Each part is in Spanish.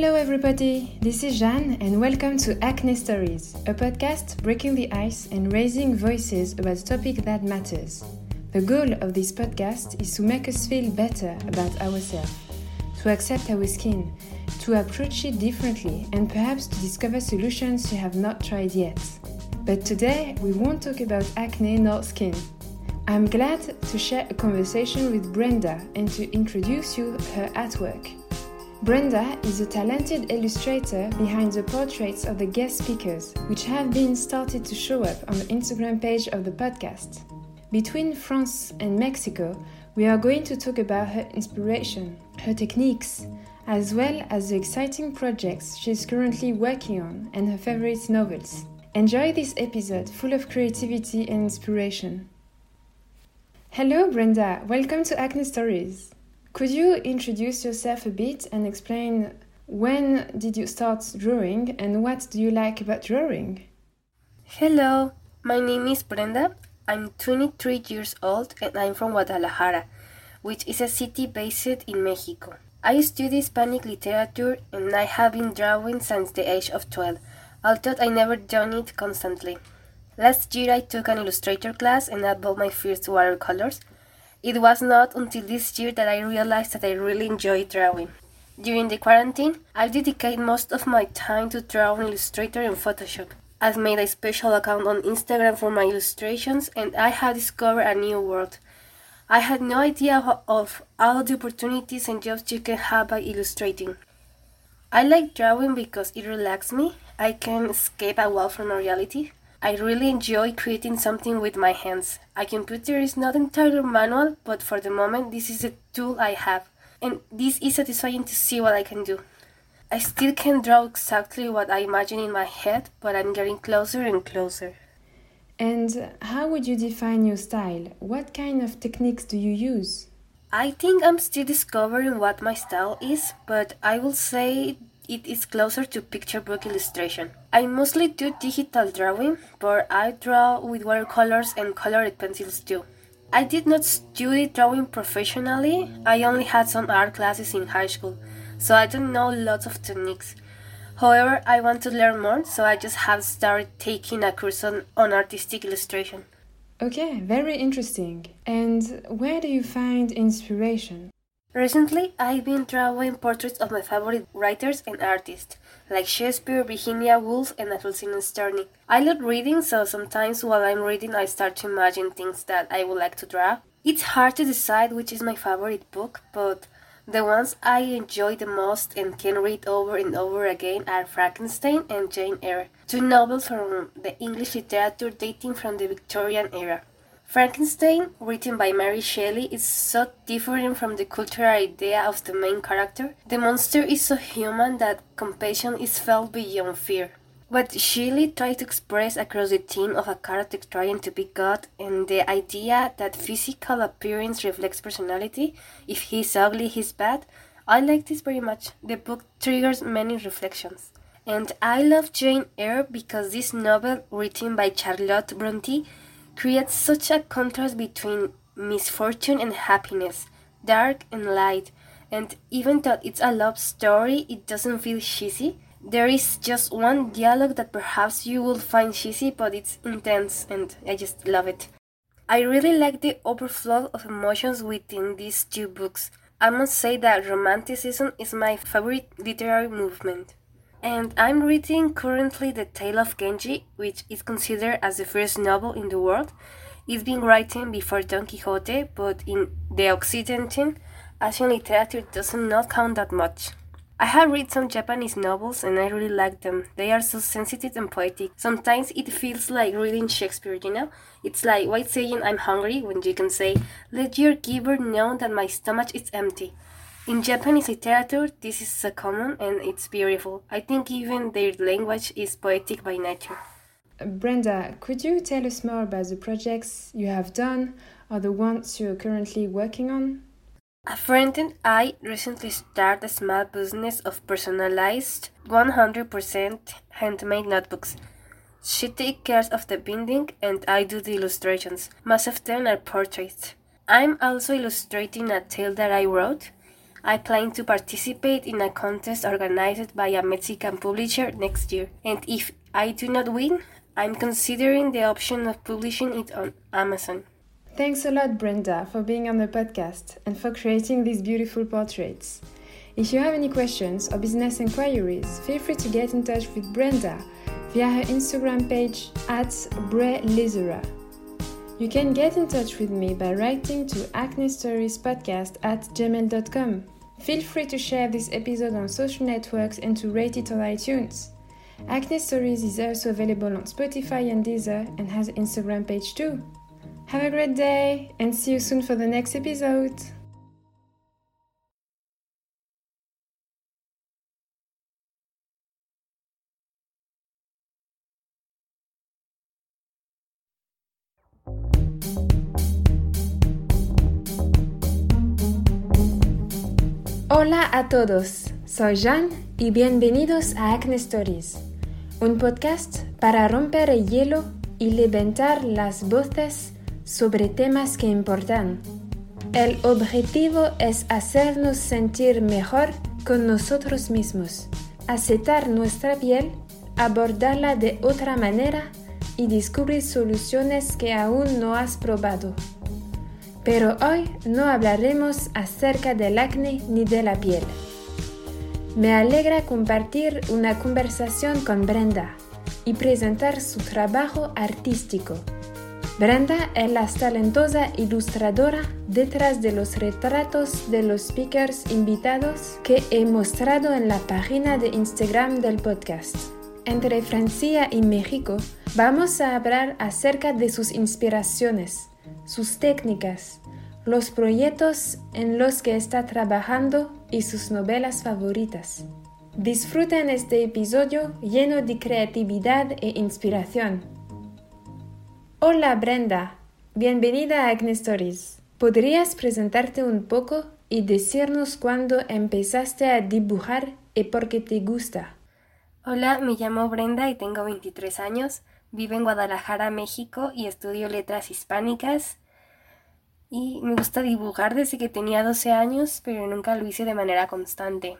Hello, everybody. This is Jeanne, and welcome to Acne Stories, a podcast breaking the ice and raising voices about a topic that matters. The goal of this podcast is to make us feel better about ourselves, to accept our skin, to approach it differently, and perhaps to discover solutions you have not tried yet. But today, we won't talk about acne nor skin. I'm glad to share a conversation with Brenda and to introduce you her artwork. Brenda is a talented illustrator behind the portraits of the guest speakers, which have been started to show up on the Instagram page of the podcast. Between France and Mexico, we are going to talk about her inspiration, her techniques, as well as the exciting projects she's currently working on and her favorite novels. Enjoy this episode full of creativity and inspiration. Hello, Brenda. Welcome to Acne Stories. Could you introduce yourself a bit and explain when did you start drawing and what do you like about drawing? Hello, my name is Brenda. I'm 23 years old and I'm from Guadalajara, which is a city based in Mexico. I study Hispanic literature and I have been drawing since the age of 12, although I never done it constantly. Last year I took an illustrator class and I bought my first watercolors. It was not until this year that I realized that I really enjoy drawing. During the quarantine, I dedicate most of my time to drawing Illustrator and Photoshop. I've made a special account on Instagram for my illustrations and I have discovered a new world. I had no idea of all the opportunities and jobs you can have by illustrating. I like drawing because it relaxes me. I can escape a while from reality. I really enjoy creating something with my hands. A computer is not entirely manual, but for the moment, this is a tool I have, and this is satisfying to see what I can do. I still can't draw exactly what I imagine in my head, but I'm getting closer and closer. And how would you define your style? What kind of techniques do you use? I think I'm still discovering what my style is, but I will say it is closer to picture book illustration. I mostly do digital drawing, but I draw with watercolors and colored pencils too. I did not study drawing professionally, I only had some art classes in high school, so I don't know lots of techniques. However, I want to learn more, so I just have started taking a course on, on artistic illustration. Okay, very interesting. And where do you find inspiration? Recently, I've been drawing portraits of my favorite writers and artists, like Shakespeare, Virginia Woolf, and Alphonsine Sterling. I love reading, so sometimes while I'm reading, I start to imagine things that I would like to draw. It's hard to decide which is my favorite book, but the ones I enjoy the most and can read over and over again are Frankenstein and Jane Eyre, two novels from the English literature dating from the Victorian era. Frankenstein, written by Mary Shelley, is so different from the cultural idea of the main character. The monster is so human that compassion is felt beyond fear. What Shelley tried to express across the theme of a character trying to be God and the idea that physical appearance reflects personality, if he's ugly, he's bad, I like this very much. The book triggers many reflections. And I love Jane Eyre because this novel, written by Charlotte Bronte, creates such a contrast between misfortune and happiness, dark and light, and even though it's a love story, it doesn't feel cheesy. There is just one dialogue that perhaps you will find cheesy, but it's intense and I just love it. I really like the overflow of emotions within these two books. I must say that Romanticism is my favorite literary movement. And I'm reading currently The Tale of Genji, which is considered as the first novel in the world. It's been written before Don Quixote, but in the Occidental, Asian literature does not count that much. I have read some Japanese novels and I really like them. They are so sensitive and poetic. Sometimes it feels like reading Shakespeare, you know? It's like why saying I'm hungry when you can say, let your giver know that my stomach is empty. In Japanese literature, this is so common and it's beautiful. I think even their language is poetic by nature. Brenda, could you tell us more about the projects you have done or the ones you're currently working on? A friend and I recently started a small business of personalized 100% handmade notebooks. She takes care of the binding and I do the illustrations. Most of them are portraits. I'm also illustrating a tale that I wrote. I plan to participate in a contest organized by a Mexican publisher next year, and if I do not win, I'm considering the option of publishing it on Amazon. Thanks a lot, Brenda, for being on the podcast and for creating these beautiful portraits. If you have any questions or business inquiries, feel free to get in touch with Brenda via her Instagram page at brelizera. You can get in touch with me by writing to acnestoriespodcast at gmail.com. Feel free to share this episode on social networks and to rate it on iTunes. Acne Stories is also available on Spotify and Deezer and has an Instagram page too. Have a great day and see you soon for the next episode. Hola a todos, soy Jan y bienvenidos a Acne Stories, un podcast para romper el hielo y levantar las voces sobre temas que importan. El objetivo es hacernos sentir mejor con nosotros mismos, aceptar nuestra piel, abordarla de otra manera y descubrir soluciones que aún no has probado. Pero hoy no hablaremos acerca del acné ni de la piel. Me alegra compartir una conversación con Brenda y presentar su trabajo artístico. Brenda es la talentosa ilustradora detrás de los retratos de los speakers invitados que he mostrado en la página de Instagram del podcast. Entre Francia y México vamos a hablar acerca de sus inspiraciones, sus técnicas, los proyectos en los que está trabajando y sus novelas favoritas. Disfruten este episodio lleno de creatividad e inspiración. Hola Brenda, bienvenida a Acne Stories. ¿Podrías presentarte un poco y decirnos cuándo empezaste a dibujar y por qué te gusta? Hola, me llamo Brenda y tengo 23 años. Vivo en Guadalajara, México y estudio letras hispánicas. Y me gusta dibujar desde que tenía 12 años, pero nunca lo hice de manera constante.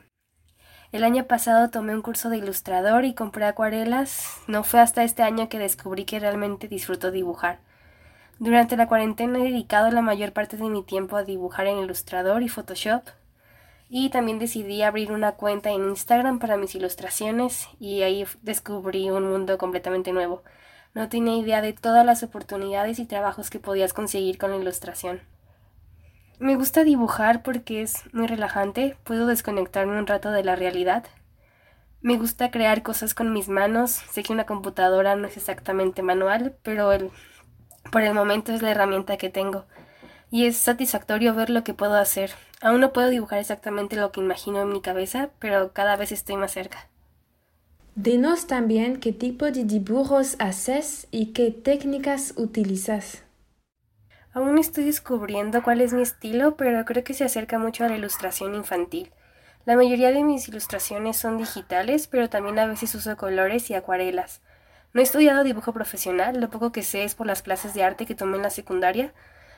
El año pasado tomé un curso de ilustrador y compré acuarelas. No fue hasta este año que descubrí que realmente disfruto dibujar. Durante la cuarentena he dedicado la mayor parte de mi tiempo a dibujar en Ilustrador y Photoshop. Y también decidí abrir una cuenta en Instagram para mis ilustraciones y ahí descubrí un mundo completamente nuevo. No tenía idea de todas las oportunidades y trabajos que podías conseguir con la ilustración. Me gusta dibujar porque es muy relajante, puedo desconectarme un rato de la realidad. Me gusta crear cosas con mis manos, sé que una computadora no es exactamente manual, pero el, por el momento es la herramienta que tengo. Y es satisfactorio ver lo que puedo hacer. Aún no puedo dibujar exactamente lo que imagino en mi cabeza, pero cada vez estoy más cerca. Dinos también qué tipo de dibujos haces y qué técnicas utilizas. Aún estoy descubriendo cuál es mi estilo, pero creo que se acerca mucho a la ilustración infantil. La mayoría de mis ilustraciones son digitales, pero también a veces uso colores y acuarelas. No he estudiado dibujo profesional, lo poco que sé es por las clases de arte que tomé en la secundaria,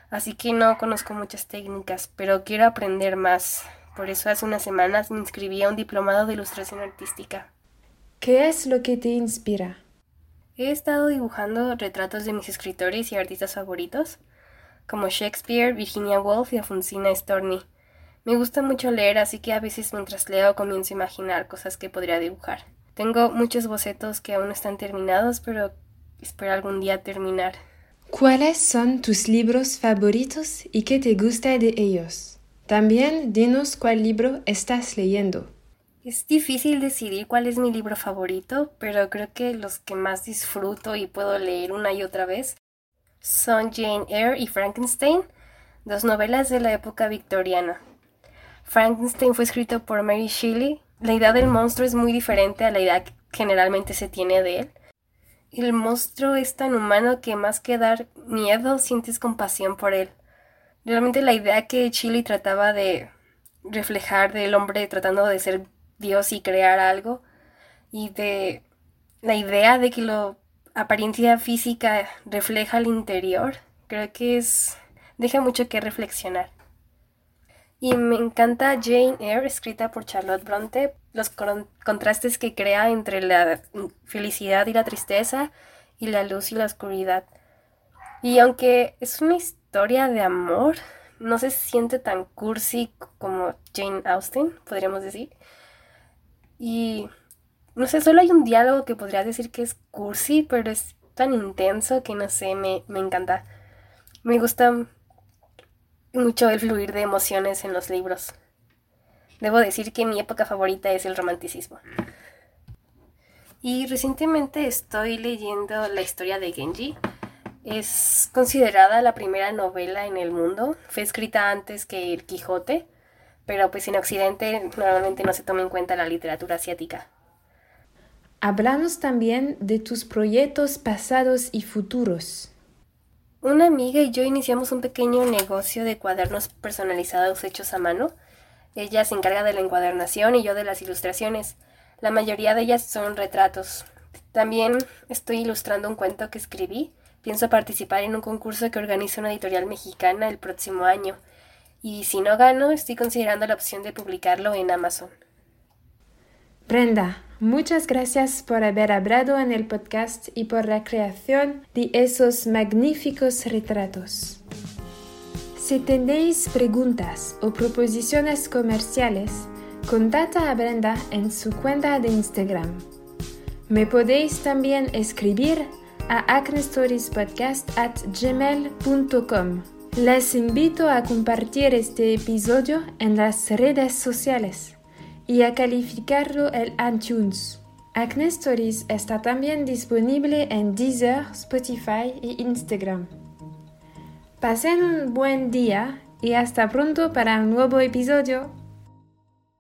así que no conozco muchas técnicas, pero quiero aprender más. Por eso hace unas semanas me inscribí a un diplomado de ilustración artística. ¿Qué es lo que te inspira? He estado dibujando retratos de mis escritores y artistas favoritos, como Shakespeare, Virginia Woolf y Alfonsina Storni. Me gusta mucho leer, así que a veces mientras leo comienzo a imaginar cosas que podría dibujar. Tengo muchos bocetos que aún no están terminados, pero espero algún día terminar. ¿Cuáles son tus libros favoritos y qué te gusta de ellos? También dinos cuál libro estás leyendo. Es difícil decidir cuál es mi libro favorito, pero creo que los que más disfruto y puedo leer una y otra vez son Jane Eyre y Frankenstein, dos novelas de la época victoriana. Frankenstein fue escrito por Mary Shelley. La idea del monstruo es muy diferente a la idea que generalmente se tiene de él. El monstruo es tan humano que más que dar miedo sientes compasión por él. Realmente la idea que Shelley trataba de reflejar del hombre tratando de ser Dios y crear algo y de la idea de que la apariencia física refleja el interior, creo que es deja mucho que reflexionar. Y me encanta Jane Eyre, escrita por Charlotte Bronte, los contrastes que crea entre la felicidad y la tristeza, y la luz y la oscuridad. Y aunque es una historia de amor, no se siente tan cursi como Jane Austen, podríamos decir. Y no sé, solo hay un diálogo que podría decir que es cursi, pero es tan intenso que no sé, me, me encanta. Me gusta mucho el fluir de emociones en los libros. Debo decir que mi época favorita es el romanticismo. Y recientemente estoy leyendo la historia de Genji. Es considerada la primera novela en el mundo. Fue escrita antes que El Quijote, pero pues en Occidente normalmente no se toma en cuenta la literatura asiática. Hablamos también de tus proyectos pasados y futuros. Una amiga y yo iniciamos un pequeño negocio de cuadernos personalizados hechos a mano. Ella se encarga de la encuadernación y yo de las ilustraciones. La mayoría de ellas son retratos. También estoy ilustrando un cuento que escribí. Pienso participar en un concurso que organiza una editorial mexicana el próximo año. Y si no gano, estoy considerando la opción de publicarlo en Amazon. Brenda, muchas gracias por haber hablado en el podcast y por la creación de esos magníficos retratos. Si tenéis preguntas o proposiciones comerciales, contacta a Brenda en su cuenta de Instagram. Me podéis también escribir a acnestoriespodcast@gmail.com. Les invito a compartir este episodio en las redes sociales y a calificarlo en iTunes. Acne Stories está también disponible en Deezer, Spotify e Instagram. Pasen un buen día y hasta pronto para un nuevo episodio.